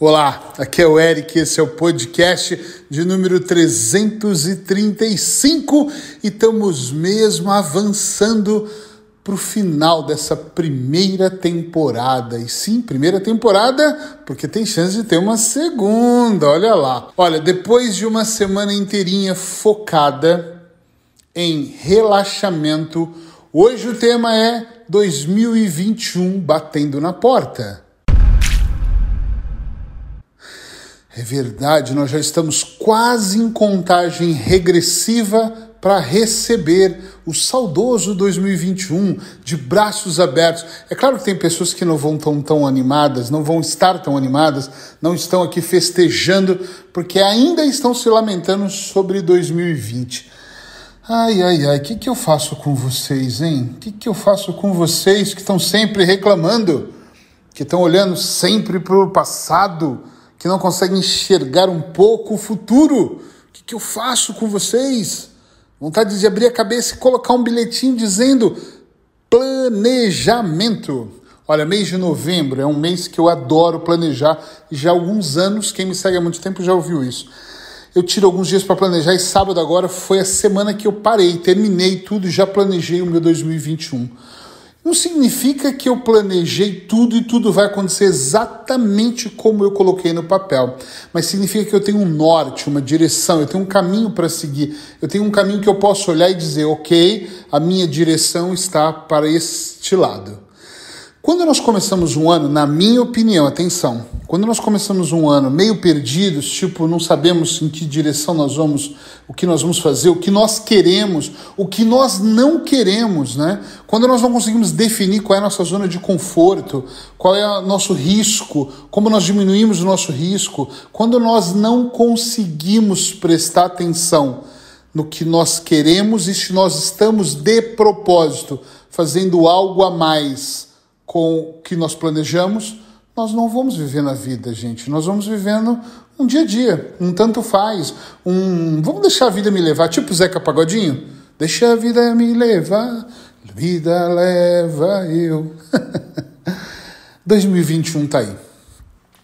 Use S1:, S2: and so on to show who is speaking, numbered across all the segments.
S1: Olá, aqui é o Eric, esse é o podcast de número 335 e estamos mesmo avançando para o final dessa primeira temporada. E sim, primeira temporada, porque tem chance de ter uma segunda, olha lá. Olha, depois de uma semana inteirinha focada em relaxamento, hoje o tema é 2021 batendo na porta. É verdade, nós já estamos quase em contagem regressiva para receber o saudoso 2021 de braços abertos. É claro que tem pessoas que não vão tão, tão animadas, não vão estar tão animadas, não estão aqui festejando, porque ainda estão se lamentando sobre 2020. Ai, ai, ai, o que, que eu faço com vocês, hein? O que, que eu faço com vocês que estão sempre reclamando, que estão olhando sempre para o passado? Que não conseguem enxergar um pouco o futuro. O que, que eu faço com vocês? Vontade de abrir a cabeça e colocar um bilhetinho dizendo planejamento. Olha, mês de novembro é um mês que eu adoro planejar já há alguns anos, quem me segue há muito tempo já ouviu isso. Eu tiro alguns dias para planejar e sábado agora foi a semana que eu parei, terminei tudo e já planejei o meu 2021. Não significa que eu planejei tudo e tudo vai acontecer exatamente como eu coloquei no papel, mas significa que eu tenho um norte, uma direção, eu tenho um caminho para seguir, eu tenho um caminho que eu posso olhar e dizer, ok, a minha direção está para este lado. Quando nós começamos um ano, na minha opinião, atenção, quando nós começamos um ano meio perdidos, tipo, não sabemos em que direção nós vamos, o que nós vamos fazer, o que nós queremos, o que nós não queremos, né? Quando nós não conseguimos definir qual é a nossa zona de conforto, qual é o nosso risco, como nós diminuímos o nosso risco, quando nós não conseguimos prestar atenção no que nós queremos e se nós estamos de propósito fazendo algo a mais com o que nós planejamos, nós não vamos viver na vida, gente. Nós vamos vivendo um dia a dia, um tanto faz, um vamos deixar a vida me levar, tipo Zeca Pagodinho. Deixa a vida me levar, vida leva eu. 2021 tá aí.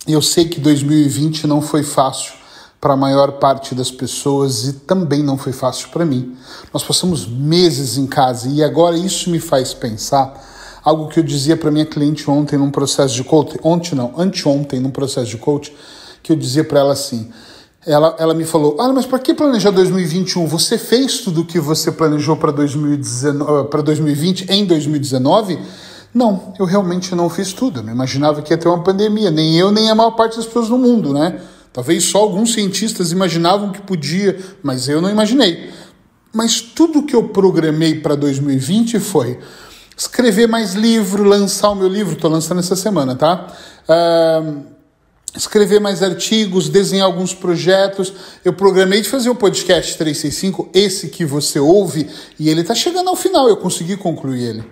S1: Eu sei que 2020 não foi fácil para a maior parte das pessoas e também não foi fácil para mim. Nós passamos meses em casa e agora isso me faz pensar algo que eu dizia para minha cliente ontem num processo de coaching, ontem não, anteontem num processo de coaching, que eu dizia para ela assim, ela, ela me falou, ah, mas para que planejar 2021? Você fez tudo o que você planejou para 2020 em 2019? Não, eu realmente não fiz tudo. Eu não imaginava que ia ter uma pandemia, nem eu, nem a maior parte das pessoas no mundo, né? Talvez só alguns cientistas imaginavam que podia, mas eu não imaginei. Mas tudo que eu programei para 2020 foi escrever mais livro, lançar o meu livro, estou lançando essa semana, tá? Uh, escrever mais artigos, desenhar alguns projetos. Eu programei de fazer o um podcast 365, esse que você ouve, e ele está chegando ao final, eu consegui concluir ele.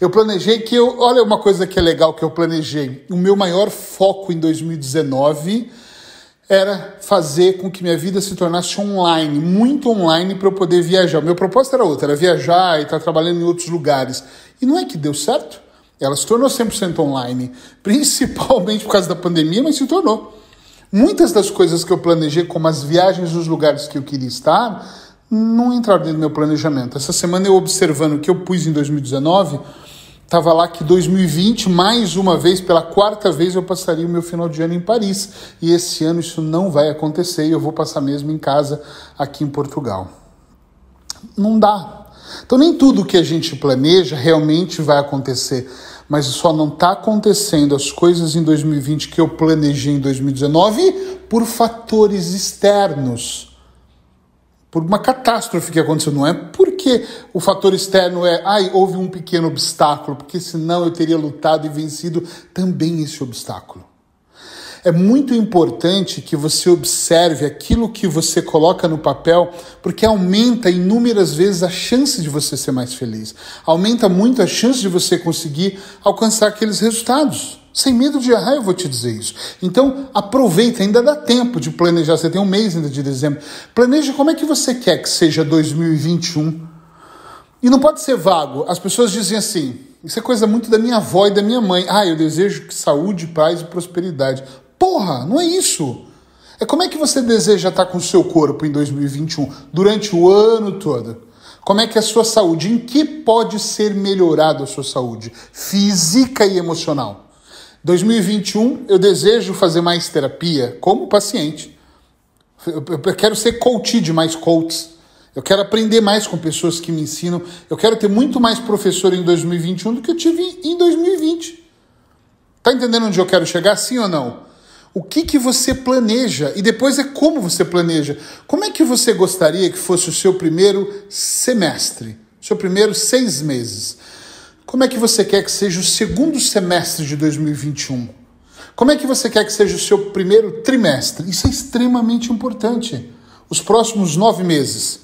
S1: Eu planejei que eu. Olha uma coisa que é legal que eu planejei. O meu maior foco em 2019 era fazer com que minha vida se tornasse online, muito online para eu poder viajar. O meu propósito era outro, era viajar e estar tá trabalhando em outros lugares. E não é que deu certo. Ela se tornou 100% online, principalmente por causa da pandemia, mas se tornou. Muitas das coisas que eu planejei, como as viagens nos lugares que eu queria estar, não entraram dentro do meu planejamento. Essa semana eu observando o que eu pus em 2019, estava lá que 2020, mais uma vez, pela quarta vez, eu passaria o meu final de ano em Paris. E esse ano isso não vai acontecer e eu vou passar mesmo em casa aqui em Portugal. Não dá. Então, nem tudo que a gente planeja realmente vai acontecer, mas só não está acontecendo as coisas em 2020 que eu planejei em 2019 por fatores externos. Por uma catástrofe que aconteceu, não é porque o fator externo é, ai, houve um pequeno obstáculo, porque senão eu teria lutado e vencido também esse obstáculo. É muito importante que você observe aquilo que você coloca no papel, porque aumenta inúmeras vezes a chance de você ser mais feliz. Aumenta muito a chance de você conseguir alcançar aqueles resultados. Sem medo de errar, eu vou te dizer isso. Então, aproveita, ainda dá tempo de planejar. Você tem um mês ainda de dezembro. Planeje como é que você quer que seja 2021. E não pode ser vago. As pessoas dizem assim: isso é coisa muito da minha avó e da minha mãe. Ah, eu desejo saúde, paz e prosperidade. Porra, não é isso. É como é que você deseja estar com o seu corpo em 2021, durante o ano todo? Como é que é a sua saúde? Em que pode ser melhorada a sua saúde física e emocional? 2021, eu desejo fazer mais terapia como paciente. Eu quero ser coach de mais coaches. Eu quero aprender mais com pessoas que me ensinam. Eu quero ter muito mais professor em 2021 do que eu tive em 2020. Tá entendendo onde eu quero chegar, sim ou não? O que, que você planeja? E depois é como você planeja. Como é que você gostaria que fosse o seu primeiro semestre? Seu primeiro seis meses? Como é que você quer que seja o segundo semestre de 2021? Como é que você quer que seja o seu primeiro trimestre? Isso é extremamente importante. Os próximos nove meses.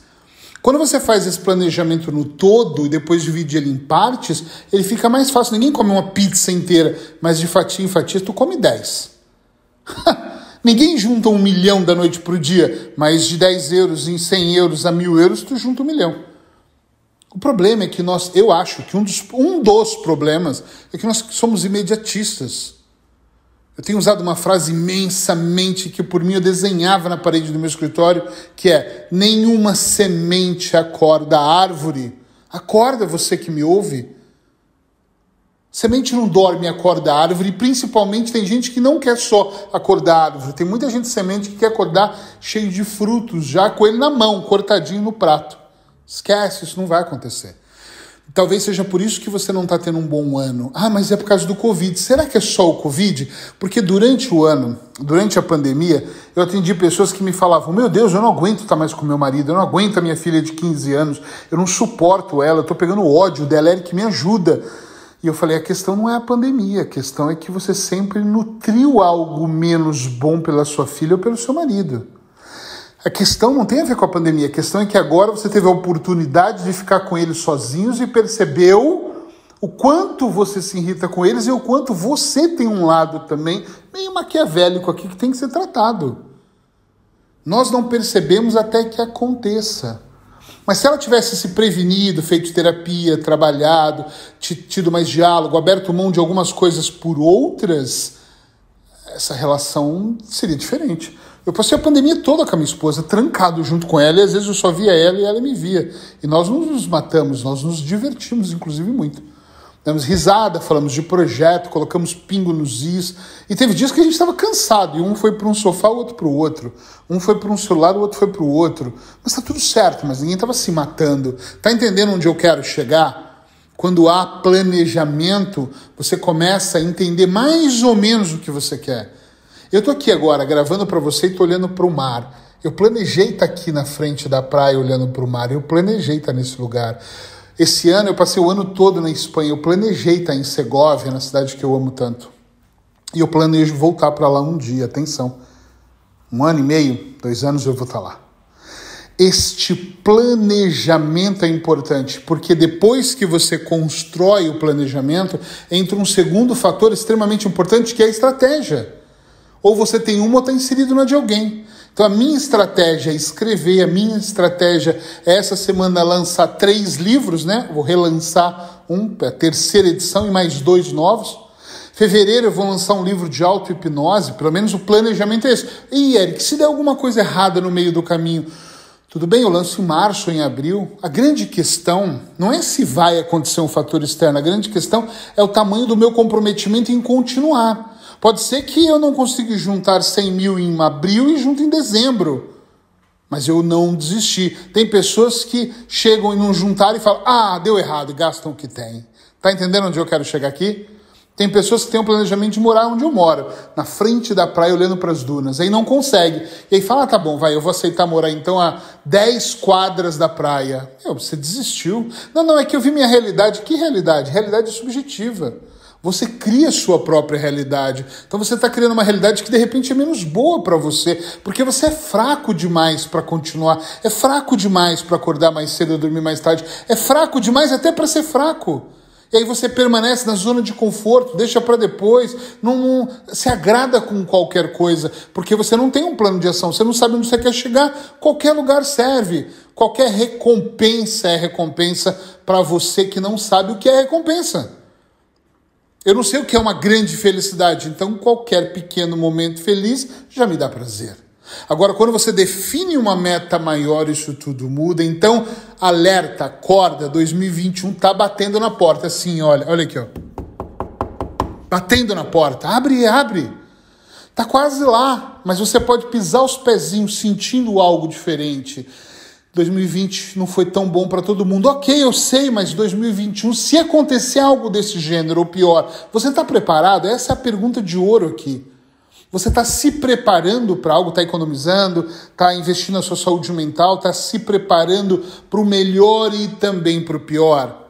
S1: Quando você faz esse planejamento no todo e depois divide ele em partes, ele fica mais fácil. Ninguém come uma pizza inteira, mas de fatia em fatia tu come dez. Ninguém junta um milhão da noite para o dia, mas de 10 euros em 100 euros a mil euros tu junta um milhão. O problema é que nós, eu acho que um dos, um dos problemas é que nós somos imediatistas. Eu tenho usado uma frase imensamente que por mim eu desenhava na parede do meu escritório, que é: nenhuma semente acorda a árvore. Acorda você que me ouve. Semente não dorme e acorda a árvore, e principalmente tem gente que não quer só acordar a árvore. Tem muita gente semente que quer acordar cheio de frutos, já com ele na mão, cortadinho no prato. Esquece, isso não vai acontecer. Talvez seja por isso que você não está tendo um bom ano. Ah, mas é por causa do Covid. Será que é só o Covid? Porque durante o ano, durante a pandemia, eu atendi pessoas que me falavam: Meu Deus, eu não aguento estar mais com meu marido, eu não aguento a minha filha de 15 anos, eu não suporto ela, eu estou pegando ódio dela, é que me ajuda. E eu falei: a questão não é a pandemia, a questão é que você sempre nutriu algo menos bom pela sua filha ou pelo seu marido. A questão não tem a ver com a pandemia, a questão é que agora você teve a oportunidade de ficar com eles sozinhos e percebeu o quanto você se irrita com eles e o quanto você tem um lado também meio maquiavélico aqui que tem que ser tratado. Nós não percebemos até que aconteça. Mas se ela tivesse se prevenido, feito terapia, trabalhado, tido mais diálogo, aberto mão de algumas coisas por outras, essa relação seria diferente. Eu passei a pandemia toda com a minha esposa, trancado junto com ela, e às vezes eu só via ela e ela me via. E nós não nos matamos, nós nos divertimos, inclusive, muito. Demos risada, falamos de projeto, colocamos pingo nos is. E teve dias que a gente estava cansado, e um foi para um sofá, o outro para o outro. Um foi para um celular, o outro foi para o outro. Mas está tudo certo, mas ninguém estava se matando. Tá entendendo onde eu quero chegar? Quando há planejamento, você começa a entender mais ou menos o que você quer. Eu estou aqui agora gravando para você e estou olhando para o mar. Eu planejei estar tá aqui na frente da praia olhando para o mar. Eu planejei estar tá nesse lugar. Esse ano eu passei o ano todo na Espanha. Eu planejei estar tá em Segóvia, na cidade que eu amo tanto. E eu planejo voltar para lá um dia. Atenção. Um ano e meio, dois anos eu vou estar lá. Este planejamento é importante, porque depois que você constrói o planejamento, entra um segundo fator extremamente importante que é a estratégia. Ou você tem uma ou está inserido na de alguém. Então a minha estratégia é escrever, a minha estratégia é essa semana lançar três livros, né? Vou relançar um, a terceira edição e mais dois novos. Fevereiro eu vou lançar um livro de auto-hipnose, pelo menos o planejamento é esse. E Eric, se der alguma coisa errada no meio do caminho, tudo bem, eu lanço em março ou em abril. A grande questão não é se vai acontecer um fator externo, a grande questão é o tamanho do meu comprometimento em continuar. Pode ser que eu não consiga juntar 100 mil em abril e junto em dezembro. Mas eu não desisti. Tem pessoas que chegam e não juntaram e falam: ah, deu errado, e gastam o que tem. Tá entendendo onde eu quero chegar aqui? Tem pessoas que têm o planejamento de morar onde eu moro, na frente da praia, olhando para as dunas. Aí não consegue. E aí fala: ah, tá bom, vai, eu vou aceitar morar então a 10 quadras da praia. Meu, você desistiu. Não, não, é que eu vi minha realidade. Que realidade? Realidade subjetiva. Você cria sua própria realidade. Então você está criando uma realidade que de repente é menos boa para você, porque você é fraco demais para continuar, é fraco demais para acordar mais cedo e dormir mais tarde, é fraco demais até para ser fraco. E aí você permanece na zona de conforto, deixa para depois, não, não, se agrada com qualquer coisa, porque você não tem um plano de ação, você não sabe onde você quer chegar. Qualquer lugar serve. Qualquer recompensa é recompensa para você que não sabe o que é recompensa. Eu não sei o que é uma grande felicidade, então qualquer pequeno momento feliz já me dá prazer. Agora, quando você define uma meta maior, isso tudo muda. Então, alerta, acorda, 2021 tá batendo na porta. Assim, olha, olha aqui, ó. Batendo na porta. Abre, abre. Tá quase lá, mas você pode pisar os pezinhos sentindo algo diferente. 2020 não foi tão bom para todo mundo. Ok, eu sei, mas 2021, se acontecer algo desse gênero ou pior, você está preparado? Essa é a pergunta de ouro aqui. Você está se preparando para algo, está economizando, está investindo na sua saúde mental, está se preparando para o melhor e também para o pior.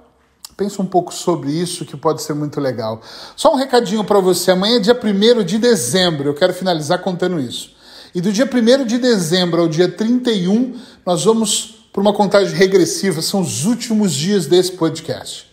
S1: Pensa um pouco sobre isso que pode ser muito legal. Só um recadinho para você. Amanhã é dia 1 de dezembro. Eu quero finalizar contando isso. E do dia 1 de dezembro ao dia 31, nós vamos para uma contagem regressiva. São os últimos dias desse podcast.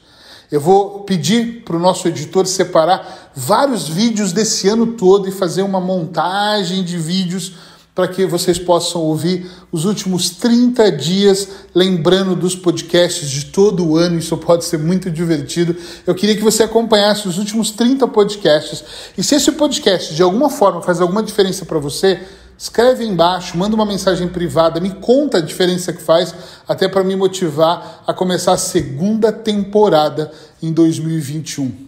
S1: Eu vou pedir para o nosso editor separar vários vídeos desse ano todo e fazer uma montagem de vídeos para que vocês possam ouvir os últimos 30 dias, lembrando dos podcasts de todo o ano. Isso pode ser muito divertido. Eu queria que você acompanhasse os últimos 30 podcasts. E se esse podcast de alguma forma faz alguma diferença para você, Escreve embaixo, manda uma mensagem privada, me conta a diferença que faz, até para me motivar a começar a segunda temporada em 2021.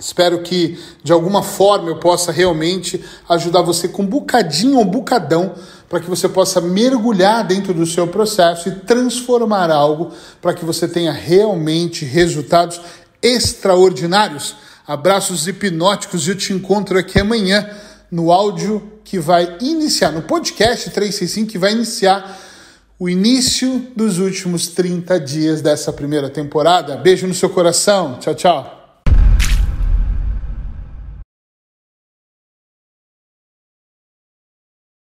S1: Espero que de alguma forma eu possa realmente ajudar você com um bocadinho ou um bocadão para que você possa mergulhar dentro do seu processo e transformar algo para que você tenha realmente resultados extraordinários. Abraços hipnóticos e eu te encontro aqui amanhã no áudio que vai iniciar, no podcast 365, que vai iniciar o início dos últimos 30 dias dessa primeira temporada. Beijo no seu coração. Tchau, tchau.